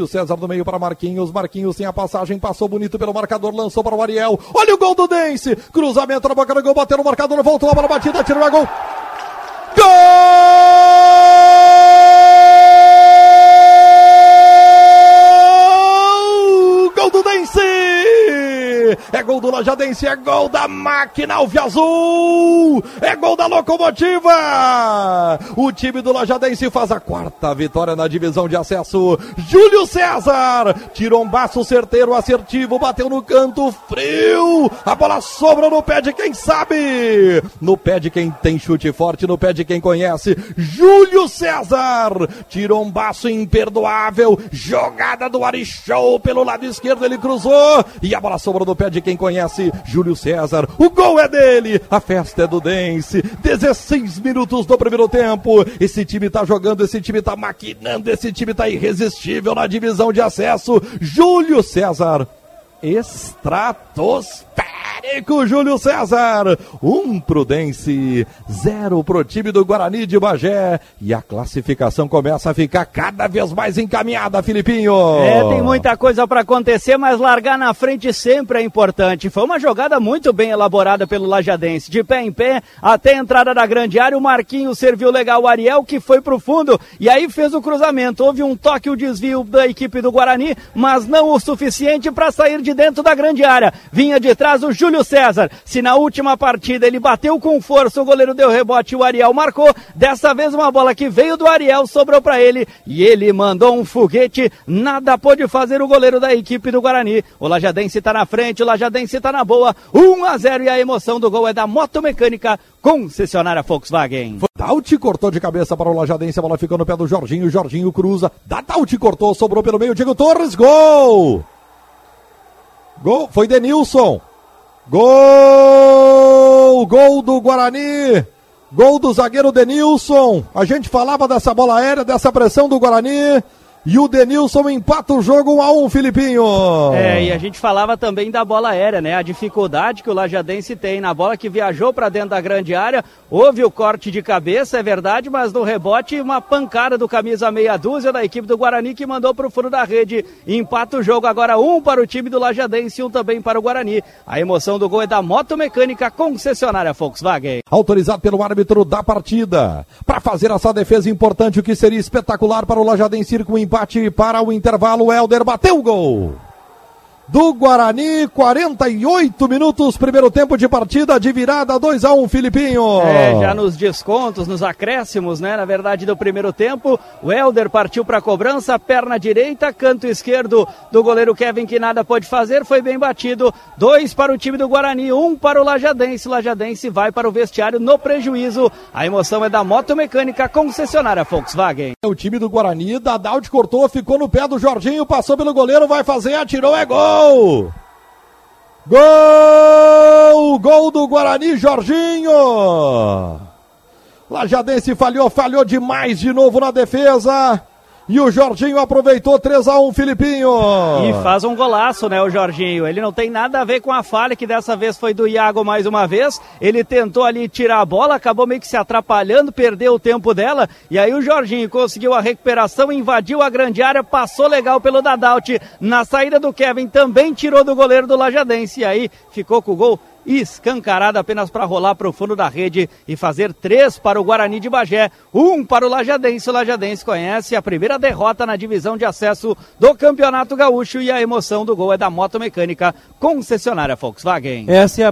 Júlio César no meio para Marquinhos. Marquinhos sem a passagem, passou bonito pelo marcador, lançou para o Ariel. Olha o gol do Dense. Cruzamento na boca do gol, bateu no marcador, voltou a bola batida, tirou a gol. Gol! Do! É gol do Lajadense, é gol da máquina Azul! É gol da locomotiva! O time do Lajadense faz a quarta vitória na divisão de acesso. Júlio César tirou um baço certeiro, assertivo, bateu no canto frio. A bola sobra no pé de quem sabe, no pé de quem tem chute forte, no pé de quem conhece. Júlio César tirou um baço imperdoável. Jogada do Arichou pelo lado esquerdo, ele cruzou e a bola sobrou no pé de quem conhece Júlio César. O gol é dele, a festa é do Dense. 16 minutos do primeiro tempo. Esse time tá jogando, esse time tá maquinando, esse time tá irresistível na divisão de acesso. Júlio César estratosférico Júlio César. Um Prudence, zero pro time do Guarani de Bagé. E a classificação começa a ficar cada vez mais encaminhada, Filipinho. É, tem muita coisa para acontecer, mas largar na frente sempre é importante. Foi uma jogada muito bem elaborada pelo Lajadense. De pé em pé, até a entrada da grande área, o Marquinhos serviu legal o Ariel, que foi pro fundo, e aí fez o cruzamento. Houve um toque, o um desvio da equipe do Guarani, mas não o suficiente para sair de dentro da grande área. Vinha de trás o Júlio César. Se na última partida ele bateu com força, o goleiro deu rebote e o Ariel marcou. Dessa vez uma bola que veio do Ariel sobrou para ele e ele mandou um foguete. Nada pôde fazer o goleiro da equipe do Guarani. O Lajadense tá na frente, o Lajadense tá na boa. 1 a 0 e a emoção do gol é da Moto Mecânica, concessionária Volkswagen. Dauti cortou de cabeça para o Lajadense, a bola ficou no pé do Jorginho, Jorginho cruza. Dauti cortou, sobrou pelo meio, Diego Torres, gol! Gol, foi Denilson. Gol! Gol do Guarani. Gol do zagueiro Denilson. A gente falava dessa bola aérea, dessa pressão do Guarani. E o Denilson empata o jogo 1 a 1 Filipinho. É, e a gente falava também da bola aérea, né? A dificuldade que o Lajadense tem na bola que viajou para dentro da grande área. Houve o corte de cabeça, é verdade, mas no rebote, uma pancada do camisa meia dúzia da equipe do Guarani que mandou para o fundo da rede. Empata o jogo agora um para o time do Lajadense e um também para o Guarani. A emoção do gol é da Moto Mecânica concessionária Volkswagen. Autorizado pelo árbitro da partida. Para fazer essa defesa importante, o que seria espetacular para o Lajadense ir com empate para o intervalo. Helder bateu o gol. Do Guarani, 48 minutos, primeiro tempo de partida de virada, 2 a 1 um, Filipinho. É, já nos descontos, nos acréscimos, né? Na verdade, do primeiro tempo, o Helder partiu para a cobrança, perna direita, canto esquerdo do goleiro Kevin, que nada pode fazer, foi bem batido. Dois para o time do Guarani, um para o Lajadense. Lajadense vai para o vestiário no prejuízo. A emoção é da moto mecânica concessionária Volkswagen. O time do Guarani, Dadaldi cortou, ficou no pé do Jorginho, passou pelo goleiro, vai fazer, atirou, é gol! Gol! Gol! Gol do Guarani, Jorginho! Lajadense falhou, falhou demais de novo na defesa. E o Jorginho aproveitou 3 a 1 Filipinho. E faz um golaço, né, o Jorginho. Ele não tem nada a ver com a falha que dessa vez foi do Iago mais uma vez. Ele tentou ali tirar a bola, acabou meio que se atrapalhando, perdeu o tempo dela. E aí o Jorginho conseguiu a recuperação, invadiu a grande área, passou legal pelo Dadalt. Na saída do Kevin também tirou do goleiro do Lajadense. E aí ficou com o gol escancarada apenas para rolar para o fundo da rede e fazer três para o Guarani de Bagé, um para o Lajadense. O Lajadense conhece a primeira derrota na divisão de acesso do Campeonato Gaúcho e a emoção do gol é da Moto Mecânica, concessionária Volkswagen. Essa é a